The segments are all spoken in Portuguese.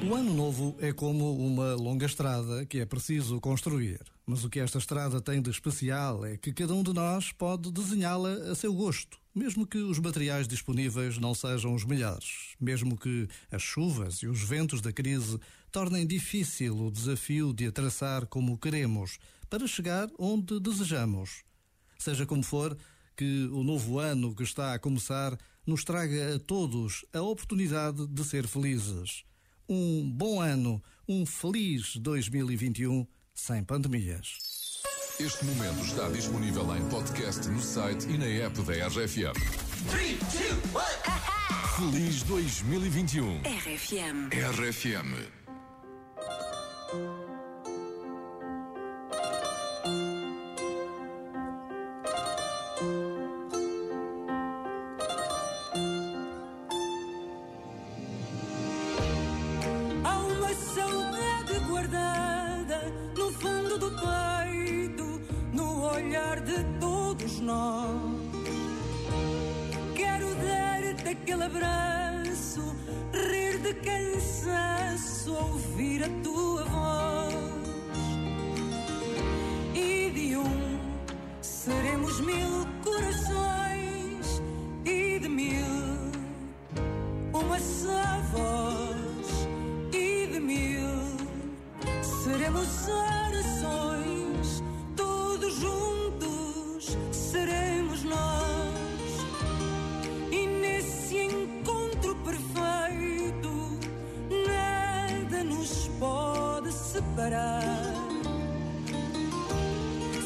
O ano novo é como uma longa estrada que é preciso construir. Mas o que esta estrada tem de especial é que cada um de nós pode desenhá-la a seu gosto, mesmo que os materiais disponíveis não sejam os melhores, mesmo que as chuvas e os ventos da crise tornem difícil o desafio de a traçar como queremos, para chegar onde desejamos. Seja como for, que o novo ano que está a começar nos traga a todos a oportunidade de ser felizes um bom ano, um feliz 2021 sem pandemias. Este momento está disponível em podcast no site e na app da RFM. 3, 2, 1. Feliz 2021. RFM. RFM. Dar-te aquele abraço, rir de cansaço, ouvir a tua voz. E de um seremos mil corações, e de mil uma só voz, e de mil seremos orações separar.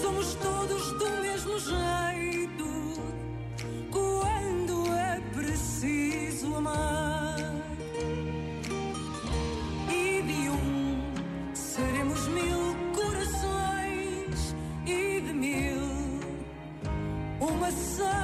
Somos todos do mesmo jeito quando é preciso amar. E de um seremos mil corações e de mil uma só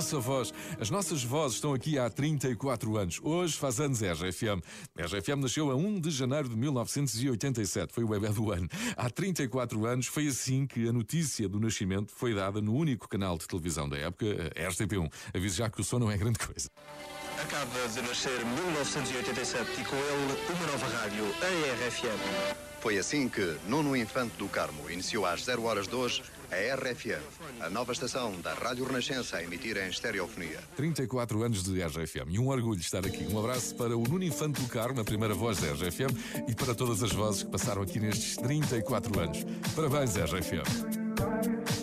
nossa voz. As nossas vozes estão aqui há 34 anos. Hoje faz anos a RFM. A RFM nasceu a 1 de janeiro de 1987. Foi o bebê do ano. Há 34 anos foi assim que a notícia do nascimento foi dada no único canal de televisão da época, a RTP1. Aviso já que o som não é grande coisa. Acaba de nascer 1987 e com ele uma nova rádio, a RFM. Foi assim que Nuno Infante do Carmo iniciou às 0 horas de hoje a RFM, a nova estação da Rádio Renascença a emitir em estereofonia. 34 anos de RFM e um orgulho estar aqui. Um abraço para o Nuno Infante do Carmo, a primeira voz da RFM, e para todas as vozes que passaram aqui nestes 34 anos. Parabéns, RFM.